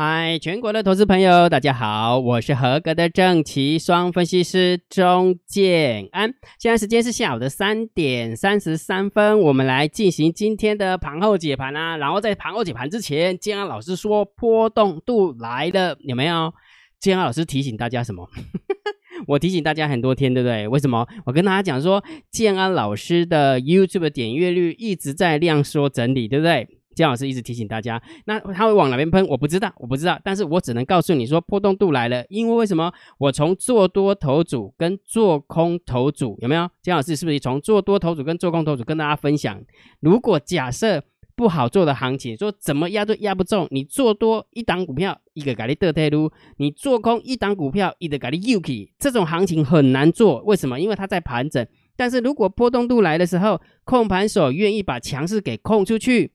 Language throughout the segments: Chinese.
嗨，全国的投资朋友，大家好，我是合格的正奇双分析师钟建安。现在时间是下午的三点三十三分，我们来进行今天的盘后解盘啊。然后在盘后解盘之前，建安老师说波动度来了，有没有？建安老师提醒大家什么？我提醒大家很多天，对不对？为什么？我跟大家讲说，建安老师的 YouTube 点阅率一直在量缩整理，对不对？姜老师一直提醒大家，那他会往哪边喷？我不知道，我不知道。但是我只能告诉你说，波动度来了。因为为什么？我从做多头组跟做空头组有没有？姜老师是不是从做多头组跟做空头组跟大家分享？如果假设不好做的行情，说怎么压都压不中，你做多一档股票一个咖喱得退路，你做空一档股票一个咖喱 UK，这种行情很难做。为什么？因为它在盘整。但是如果波动度来的时候，控盘手愿意把强势给控出去。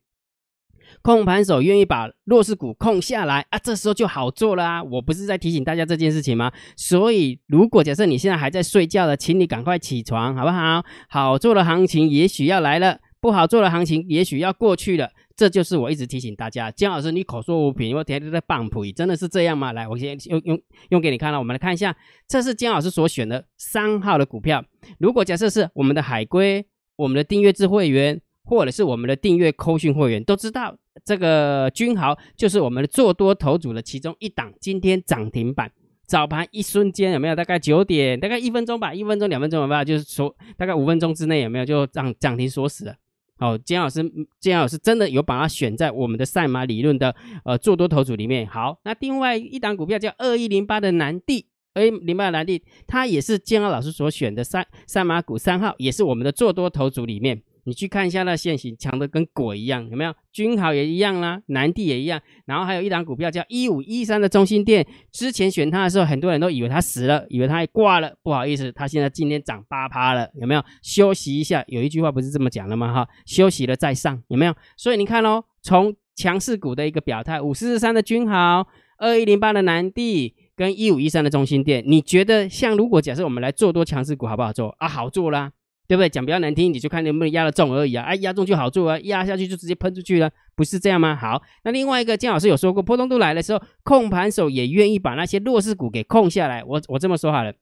控盘手愿意把弱势股控下来啊，这时候就好做了啊！我不是在提醒大家这件事情吗？所以，如果假设你现在还在睡觉的，请你赶快起床，好不好？好做的行情也许要来了，不好做的行情也许要过去了。这就是我一直提醒大家，姜老师，你口说无凭，我天天在放屁，真的是这样吗？来，我先用用用给你看了，我们来看一下，这是姜老师所选的三号的股票。如果假设是我们的海龟，我们的订阅制会员。或者是我们的订阅扣讯会员都知道，这个君豪就是我们的做多头组的其中一档，今天涨停板，早盘一瞬间有没有？大概九点，大概一分钟吧，一分钟两分钟有没有？就是说大概五分钟之内有没有就涨涨停锁死了？哦，金老师，金老师真的有把它选在我们的赛马理论的呃做多头组里面。好，那另外一档股票叫二一零八的南地，二一零八的南地，它也是金老师所选的赛赛马股三号，也是我们的做多头组里面。你去看一下那线型，强的跟鬼一样，有没有？君豪也一样啦，南地也一样。然后还有一档股票叫一五一三的中心店，之前选它的时候，很多人都以为它死了，以为它挂了。不好意思，它现在今天涨八趴了，有没有？休息一下，有一句话不是这么讲的吗？哈，休息了再上，有没有？所以你看哦，从强势股的一个表态，五四四三的君豪，二一零八的南地，跟一五一三的中心店，你觉得像如果假设我们来做多强势股，好不好做啊？好做啦。对不对？讲比较难听，你就看能不能压得中而已啊！哎，压中就好做啊，压下去就直接喷出去了，不是这样吗？好，那另外一个，姜老师有说过，波动度来的时候，控盘手也愿意把那些弱势股给控下来。我我这么说好了，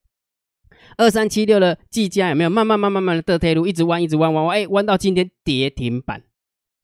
二三七六的技嘉有没有慢慢慢慢慢的的推路，一直弯一直弯弯弯，哎，弯到今天跌停板，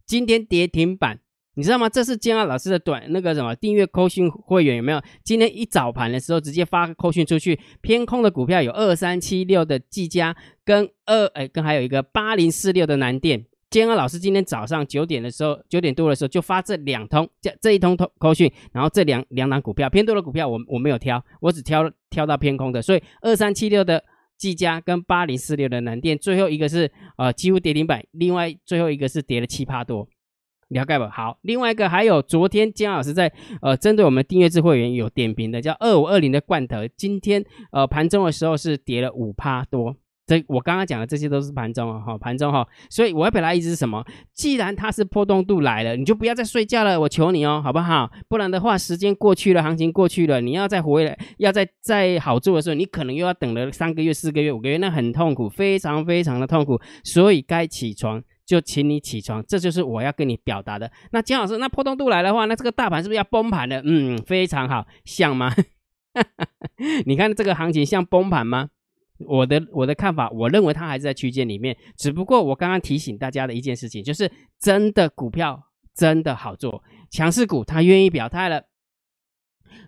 今天跌停板。你知道吗？这是建安老师的短那个什么订阅扣讯会员有没有？今天一早盘的时候直接发扣讯出去，偏空的股票有二三七六的技嘉跟二哎跟还有一个八零四六的南电。建安老师今天早上九点的时候九点多的时候就发这两通这这一通通扣讯，然后这两两档股票偏多的股票我我没有挑，我只挑挑到偏空的，所以二三七六的技嘉跟八零四六的南电最后一个是呃几乎跌停板，另外最后一个是跌了七趴多。了解吧。好，另外一个还有昨天姜老师在呃针对我们订阅制会员有点评的，叫二五二零的罐头，今天呃盘中的时候是跌了五趴多。这我刚刚讲的这些都是盘中啊，哈，盘中哈。所以我要表达意思是什么？既然它是波动度来了，你就不要再睡觉了，我求你哦，好不好？不然的话，时间过去了，行情过去了，你要再回来，要再再好做的时候，你可能又要等了三个月、四个月、五个月，那很痛苦，非常非常的痛苦。所以该起床。就请你起床，这就是我要跟你表达的。那姜老师，那波动度来的话，那这个大盘是不是要崩盘了？嗯，非常好，像吗？你看这个行情像崩盘吗？我的我的看法，我认为它还是在区间里面。只不过我刚刚提醒大家的一件事情，就是真的股票真的好做，强势股它愿意表态了，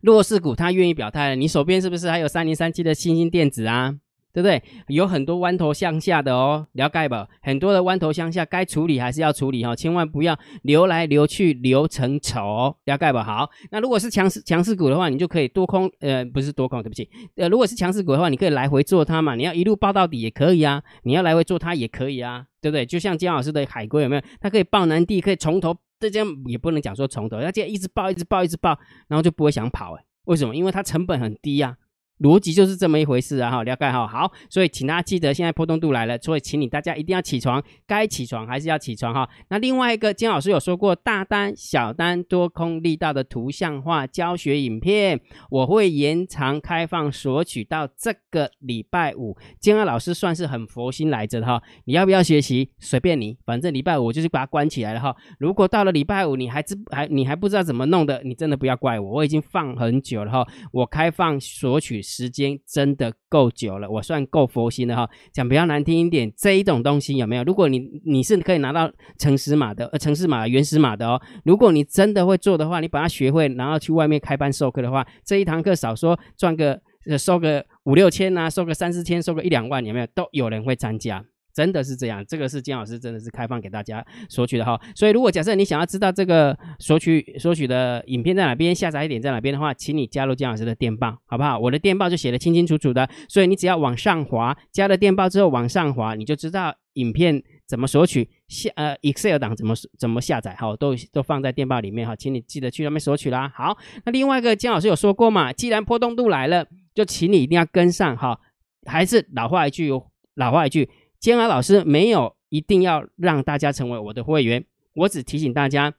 弱势股它愿意表态了。你手边是不是还有三零三七的新兴电子啊？对不对？有很多弯头向下的哦，了解吧？很多的弯头向下，该处理还是要处理哈，千万不要流来流去，流成丑，了解吧？好，那如果是强势强势股的话，你就可以多空，呃，不是多空，对不起，呃，如果是强势股的话，你可以来回做它嘛，你要一路报到底也可以啊，你要来回做它也可以啊，对不对？就像姜老师的海龟有没有？它可以报南地，可以从头，这样也不能讲说从头，要这样一直报，一直报，一直报，然后就不会想跑哎，为什么？因为它成本很低呀。逻辑就是这么一回事啊！哈，了解哈。好，所以请大家记得，现在波动度来了，所以请你大家一定要起床，该起床还是要起床哈。那另外一个，金老师有说过，大单、小单、多空力道的图像化教学影片，我会延长开放索取到这个礼拜五。金老师算是很佛心来着哈，你要不要学习？随便你，反正礼拜五就是把它关起来了哈。如果到了礼拜五你还知还你还不知道怎么弄的，你真的不要怪我，我已经放很久了哈。我开放索取。时间真的够久了，我算够佛心的哈。讲比较难听一点，这一种东西有没有？如果你你是可以拿到城市码的，呃，城市码原始码的哦。如果你真的会做的话，你把它学会，然后去外面开班授课的话，这一堂课少说赚个呃收个五六千呐，收个三四千，收个一两万，有没有？都有人会参加。真的是这样，这个是金老师真的是开放给大家索取的哈。所以如果假设你想要知道这个索取索取的影片在哪边，下载点在哪边的话，请你加入金老师的电报，好不好？我的电报就写的清清楚楚的，所以你只要往上滑，加了电报之后往上滑，你就知道影片怎么索取，下呃 Excel 档怎么怎么下载，好，都都放在电报里面哈，请你记得去那边索取啦。好，那另外一个金老师有说过嘛，既然波动度来了，就请你一定要跟上哈。还是老话一句，老话一句。煎熬老师没有一定要让大家成为我的会员，我只提醒大家，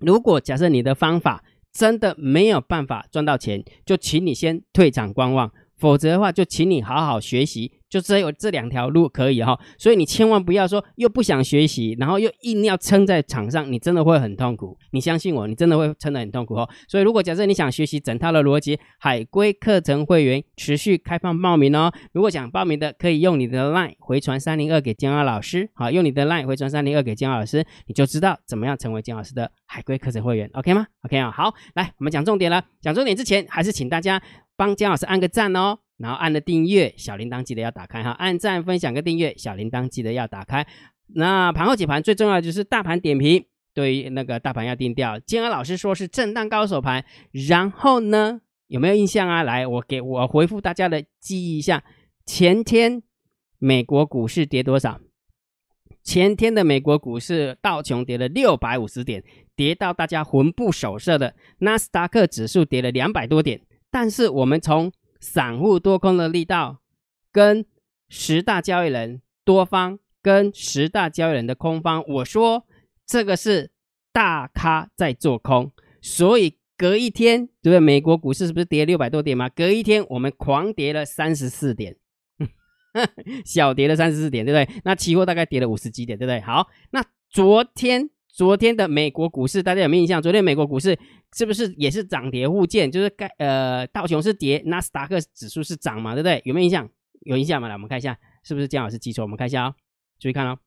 如果假设你的方法真的没有办法赚到钱，就请你先退场观望，否则的话，就请你好好学习。就只有这两条路可以哈，所以你千万不要说又不想学习，然后又硬要撑在场上，你真的会很痛苦。你相信我，你真的会撑得很痛苦哦。所以如果假设你想学习整套的逻辑，海龟课程会员持续开放报名哦。如果想报名的，可以用你的 LINE 回传三零二给姜老师，好，用你的 LINE 回传三零二给姜老师，你就知道怎么样成为江老师的海龟课程会员，OK 吗？OK 啊，好，来我们讲重点了。讲重点之前，还是请大家帮姜老师按个赞哦。然后按了订阅，小铃铛记得要打开哈，按赞、分享跟订阅，小铃铛记得要打开。那盘后解盘最重要就是大盘点评，对于那个大盘要定调。金安老师说是震荡高手盘，然后呢有没有印象啊？来，我给我回复大家的记忆一下，前天美国股市跌多少？前天的美国股市道琼跌了六百五十点，跌到大家魂不守舍的。纳斯达克指数跌了两百多点，但是我们从散户多空的力道，跟十大交易人多方跟十大交易人的空方，我说这个是大咖在做空，所以隔一天，对不对？美国股市是不是跌六百多点嘛？隔一天我们狂跌了三十四点，小跌了三十四点，对不对？那期货大概跌了五十几点，对不对？好，那昨天。昨天的美国股市，大家有没有印象？昨天美国股市是不是也是涨跌互见？就是该呃道琼是跌，纳斯达克指数是涨嘛，对不对？有没有印象？有印象吗？来，我们看一下，是不是姜老师记错？我们看一下哦，注意看哦，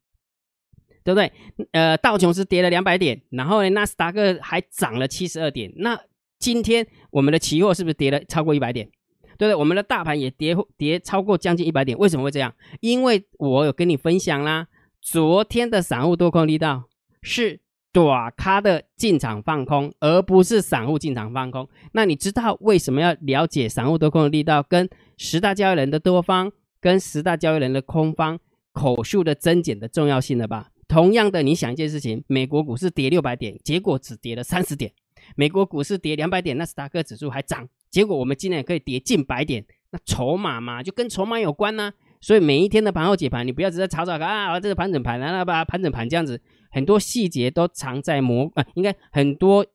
对不对？呃，道琼是跌了两百点，然后呢，纳斯达克还涨了七十二点。那今天我们的期货是不是跌了超过一百点？对不对？我们的大盘也跌跌超过将近一百点。为什么会这样？因为我有跟你分享啦，昨天的散户多空力道。是短咖的进场放空，而不是散户进场放空。那你知道为什么要了解散户多空的力道，跟十大交易人的多方，跟十大交易人的空方口数的增减的重要性了吧？同样的，你想一件事情：美国股市跌六百点，结果只跌了三十点；美国股市跌两百点，纳斯达克指数还涨，结果我们今年可以跌近百点。那筹码嘛，就跟筹码有关呢。所以每一天的盘后解盘，你不要只是炒炒啊，这个盘整盘，然后把盘整盘这样子。很多细节都藏在魔啊，应该很多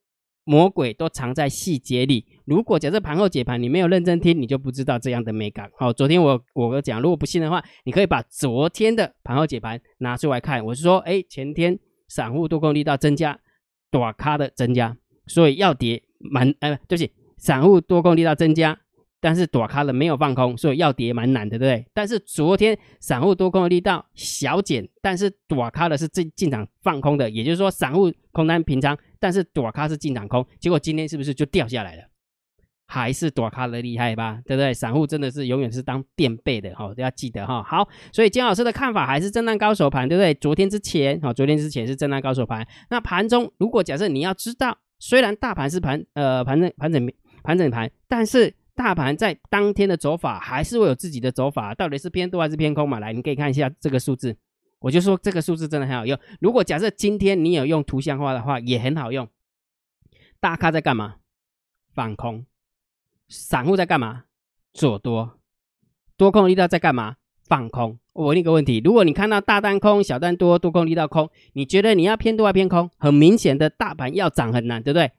魔鬼都藏在细节里。如果假设盘后解盘你没有认真听，你就不知道这样的美感。好，昨天我我讲，如果不信的话，你可以把昨天的盘后解盘拿出来看。我是说，哎，前天散户多空力道增加，短咖的增加，所以要跌蛮呃，对不起，散户多空力道增加。但是躲开了没有放空，所以要跌蛮难的，对不对？但是昨天散户多空的力道小减，但是躲开的是进进场放空的，也就是说散户空单平仓，但是躲开是进场空，结果今天是不是就掉下来了？还是躲开的厉害吧，对不对？散户真的是永远是当垫背的哈，要记得哈。好，所以金老师的看法还是震荡高手盘，对不对？昨天之前，好，昨天之前是震荡高手盘。那盘中如果假设你要知道，虽然大盘是盘呃盘整盘整盘整盘，但是大盘在当天的走法还是会有自己的走法，到底是偏多还是偏空嘛？来，你可以看一下这个数字，我就说这个数字真的很好用。如果假设今天你有用图像化的话，也很好用。大咖在干嘛？放空。散户在干嘛？做多，多空力道在干嘛？放空。我问你个问题：如果你看到大单空、小单多、多空力道空，你觉得你要偏多还偏空？很明显的大盘要涨很难，对不对？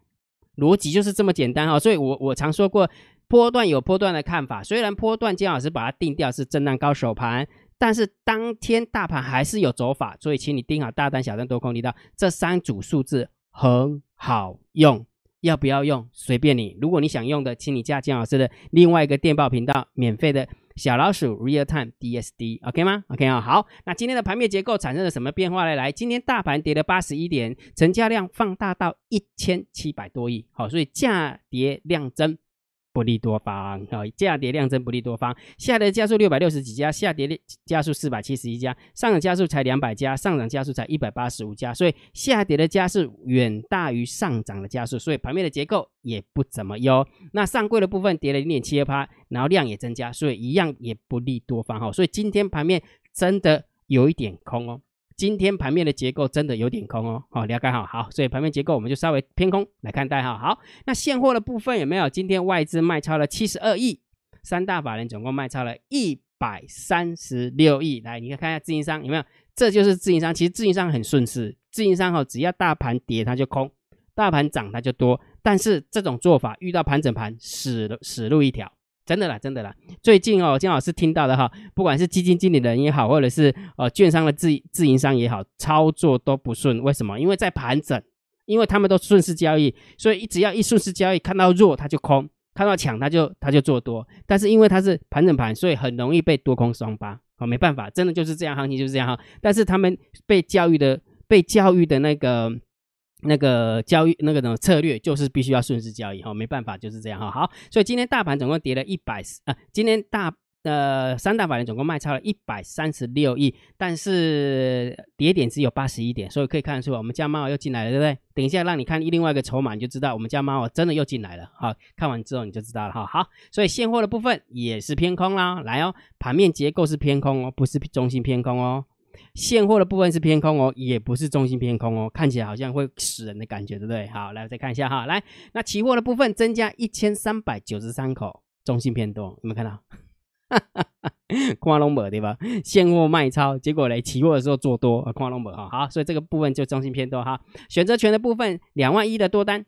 逻辑就是这么简单哈。所以我我常说过，波段有波段的看法。虽然波段姜老师把它定调是震荡高手盘，但是当天大盘还是有走法。所以请你盯好大单、小单、多空力道这三组数字很好用。要不要用？随便你。如果你想用的，请你加金老师的另外一个电报频道，免费的小老鼠 Real Time DSD，OK 吗？OK 啊，好。那今天的盘面结构产生了什么变化呢？来，今天大盘跌了八十一点，成交量放大到一千七百多亿，好，所以价跌量增。不利多方啊，价跌量增不利多方，下跌加速六百六十几家，下跌加速四百七十一家，上涨加速才两百家，上涨加速才一百八十五家，所以下跌的加速远大于上涨的加速，所以盘面的结构也不怎么优。那上柜的部分跌了零点七二趴，然后量也增加，所以一样也不利多方哈，所以今天盘面真的有一点空哦。今天盘面的结构真的有点空哦，好，了解好，好，所以盘面结构我们就稍微偏空来看待哈。好，那现货的部分有没有？今天外资卖超了七十二亿，三大法人总共卖超了一百三十六亿。来，你看看一下自营商有没有？这就是自营商，其实自营商很顺势，自营商哈，只要大盘跌它就空，大盘涨它就多。但是这种做法遇到盘整盘死死路一条。真的啦，真的啦。最近哦，姜老师听到的哈，不管是基金经理人也好，或者是呃券商的自自营商也好，操作都不顺。为什么？因为在盘整，因为他们都顺势交易，所以一只要一顺势交易，看到弱他就空，看到强他就他就做多。但是因为它是盘整盘，所以很容易被多空双八。哦，没办法，真的就是这样，行情就是这样哈。但是他们被教育的，被教育的那个。那个交易那个种策略就是必须要顺势交易哈，没办法就是这样哈。好，所以今天大盘总共跌了一百啊，今天大呃三大法人总共卖超了一百三十六亿，但是跌点只有八十一点，所以可以看得出我们家猫又进来了，对不对？等一下让你看另外一个筹码，你就知道我们家猫真的又进来了。好，看完之后你就知道了哈。好，所以现货的部分也是偏空啦，来哦，盘面结构是偏空哦，不是中心偏空哦。现货的部分是偏空哦，也不是中心偏空哦，看起来好像会死人的感觉，对不对？好，来再看一下哈，来，那期货的部分增加一千三百九十三口，中心偏多，有没有看到？夸龙博对吧？现货卖超，结果嘞，期货的时候做多，夸龙博哈，好，所以这个部分就中心偏多哈。选择权的部分两万一的多单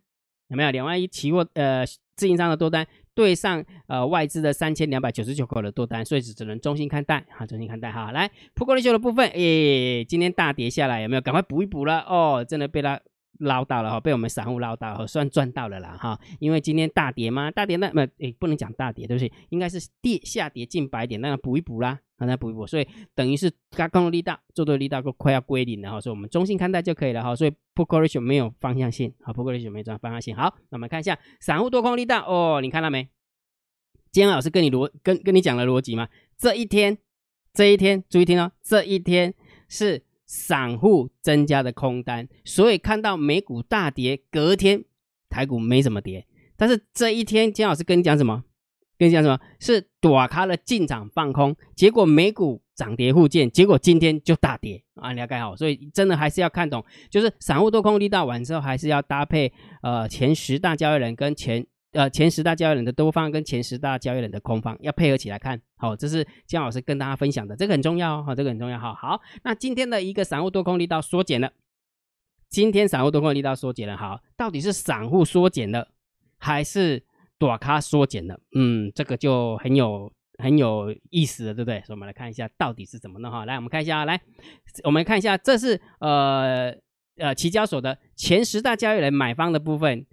有没有？两万一期货呃自营商的多单。对上呃外资的三千两百九十九口的多单，所以只只能中心看待哈，中心看待哈。来，普国利秀的部分，诶，今天大跌下来，有没有？赶快补一补了哦，真的被它捞到了哈，被我们散户捞到，算赚到了啦哈。因为今天大跌嘛，大跌那么诶不能讲大跌，对不对？应该是跌下跌近百点，那补一补啦，让它补一补，所以等于是刚刚力道做多力道都快要归零了哈，所以我们中性看待就可以了哈。所以普国利秀没有方向性，好，普国利秀没有方向性。好，那我们看一下散户多空力道哦，你看到没？今天老师跟你逻跟跟你讲了逻辑吗？这一天，这一天注意听哦，这一天是散户增加的空单，所以看到美股大跌，隔天台股没怎么跌。但是这一天，金老师跟你讲什么？跟你讲什么？是躲开了进场放空，结果美股涨跌互见，结果今天就大跌啊！了解好，所以真的还是要看懂，就是散户多空力道完之后，还是要搭配呃前十大交易人跟前。呃，前十大交易人的多方跟前十大交易人的空方要配合起来看，好，这是姜老师跟大家分享的，这个很重要哦，这个很重要，哈好。那今天的一个散户多空力道缩减了，今天散户多空力道缩减了，好，到底是散户缩减了，还是短咖缩减了？嗯，这个就很有很有意思了，对不对？所以我们来看一下到底是怎么弄哈。来，我们看一下，来，我们看一下，这是呃呃期交所的前十大交易人买方的部分。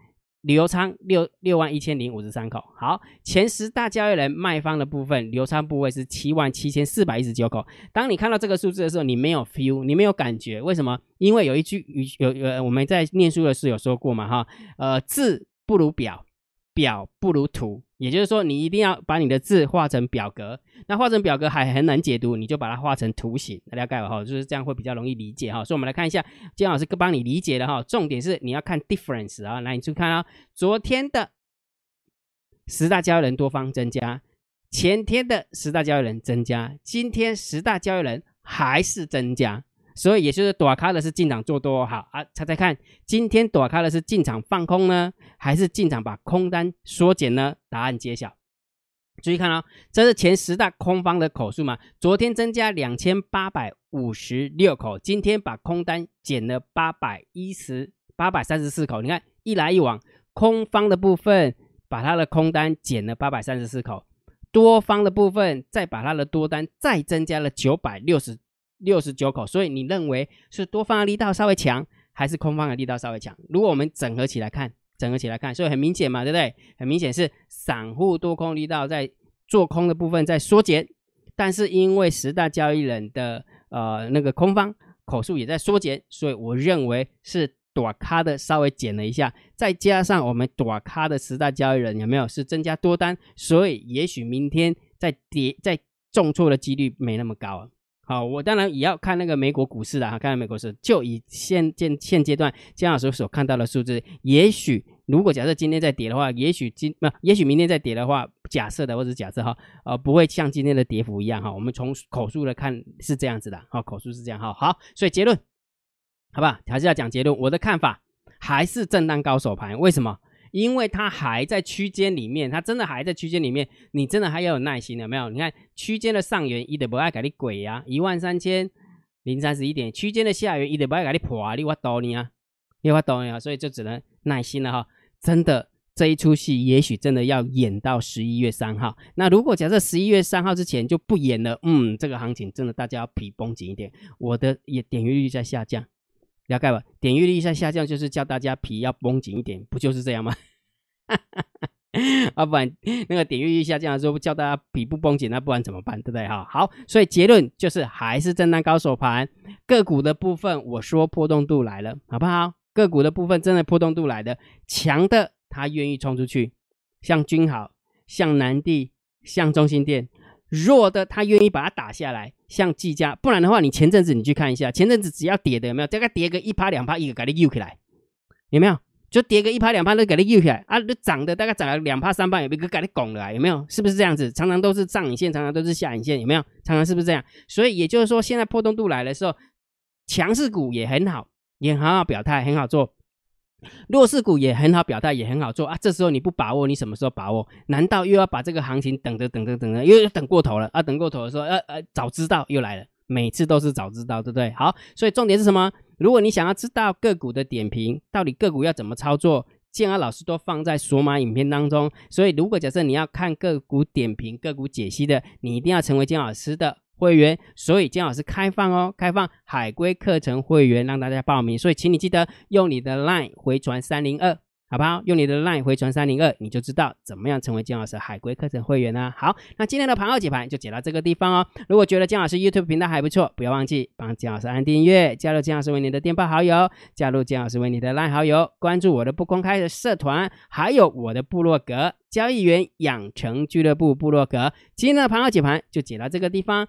流仓六六万一千零五十三口，好，前十大交易人卖方的部分流仓部位是七万七千四百一十九口。当你看到这个数字的时候，你没有 feel，你没有感觉，为什么？因为有一句有有我们在念书的时候有说过嘛，哈，呃，字不如表，表不如图。也就是说，你一定要把你的字画成表格。那画成表格还很难解读，你就把它画成图形，大家盖好，就是这样会比较容易理解哈。所以，我们来看一下，金老师帮你理解的哈。重点是你要看 difference 啊，来，你去看啊，昨天的十大交易人多方增加，前天的十大交易人增加，今天十大交易人还是增加。所以也就是躲开的是进场做多好啊，猜猜看，今天躲开的是进场放空呢，还是进场把空单缩减呢？答案揭晓，注意看哦，这是前十大空方的口数嘛？昨天增加两千八百五十六口，今天把空单减了八百一十八百三十四口。你看一来一往，空方的部分把它的空单减了八百三十四口，多方的部分再把它的多单再增加了九百六十六十九口。所以你认为是多方的力道稍微强，还是空方的力道稍微强？如果我们整合起来看。整合起来看，所以很明显嘛，对不对？很明显是散户多空力道在做空的部分在缩减，但是因为十大交易人的呃那个空方口数也在缩减，所以我认为是短咖的稍微减了一下，再加上我们短咖的十大交易人有没有是增加多单，所以也许明天再跌再重挫的几率没那么高啊。好，我当然也要看那个美国股市的哈，看美国市，就以现现现阶段姜老师所看到的数字，也许如果假设今天再跌的话，也许今那也许明天再跌的话，假设的或者假设哈，呃，不会像今天的跌幅一样哈。我们从口述来看是这样子的，好，口述是这样哈。好，所以结论，好吧，还是要讲结论。我的看法还是震荡高手盘，为什么？因为它还在区间里面，它真的还在区间里面，你真的还要有耐心，有没有？你看区间的上缘一点不爱给你鬼呀，一万三千零三十一点，区间的下缘一点不爱给你破啊，你我懂你啊，你我懂你啊，所以就只能耐心了哈。真的这一出戏，也许真的要演到十一月三号。那如果假设十一月三号之前就不演了，嗯，这个行情真的大家要皮绷紧一点。我的也点阅率在下降。了解吧？点阅率在下降，就是叫大家皮要绷紧一点，不就是这样吗？啊，不然那个点阅率下降的时候，叫大家皮不绷紧，那不然怎么办？对不对？哈，好，所以结论就是还是震荡高手盘。个股的部分，我说波动度来了，好不好？个股的部分真的波动度来的强的，他愿意冲出去，像君豪，像南地，像中心店。弱的他愿意把它打下来，像技嘉，不然的话，你前阵子你去看一下，前阵子只要跌的有没有？大概跌个一趴两趴，一个给你又起来，有没有？就跌个一趴两趴都给你又起来啊！都涨的大概涨了两趴三趴，有没有给你拱了？有没有？是不是这样子？常常都是上影线，常常都是下影线，有没有？常常是不是这样？所以也就是说，现在破动度来的时候，强势股也很好，也很好表态，很好做。弱势股也很好表态，也很好做啊！这时候你不把握，你什么时候把握？难道又要把这个行情等着等着等着，又等过头了啊？等过头的时候，呃呃，早知道又来了，每次都是早知道，对不对？好，所以重点是什么？如果你想要知道个股的点评，到底个股要怎么操作，建安老师都放在索马影片当中。所以如果假设你要看个股点评、个股解析的，你一定要成为建老师的。会员，所以姜老师开放哦，开放海龟课程会员让大家报名，所以请你记得用你的 LINE 回传三零二，好不好？用你的 LINE 回传三零二，你就知道怎么样成为姜老师海龟课程会员啦。好，那今天的盘后解盘就解到这个地方哦。如果觉得姜老师 YouTube 频道还不错，不要忘记帮姜老师按订阅，加入姜老师为你的电报好友，加入姜老师为你的 LINE 好友，关注我的不公开的社团，还有我的部落格交易员养成俱乐部部落格。今天的盘后解盘就解到这个地方。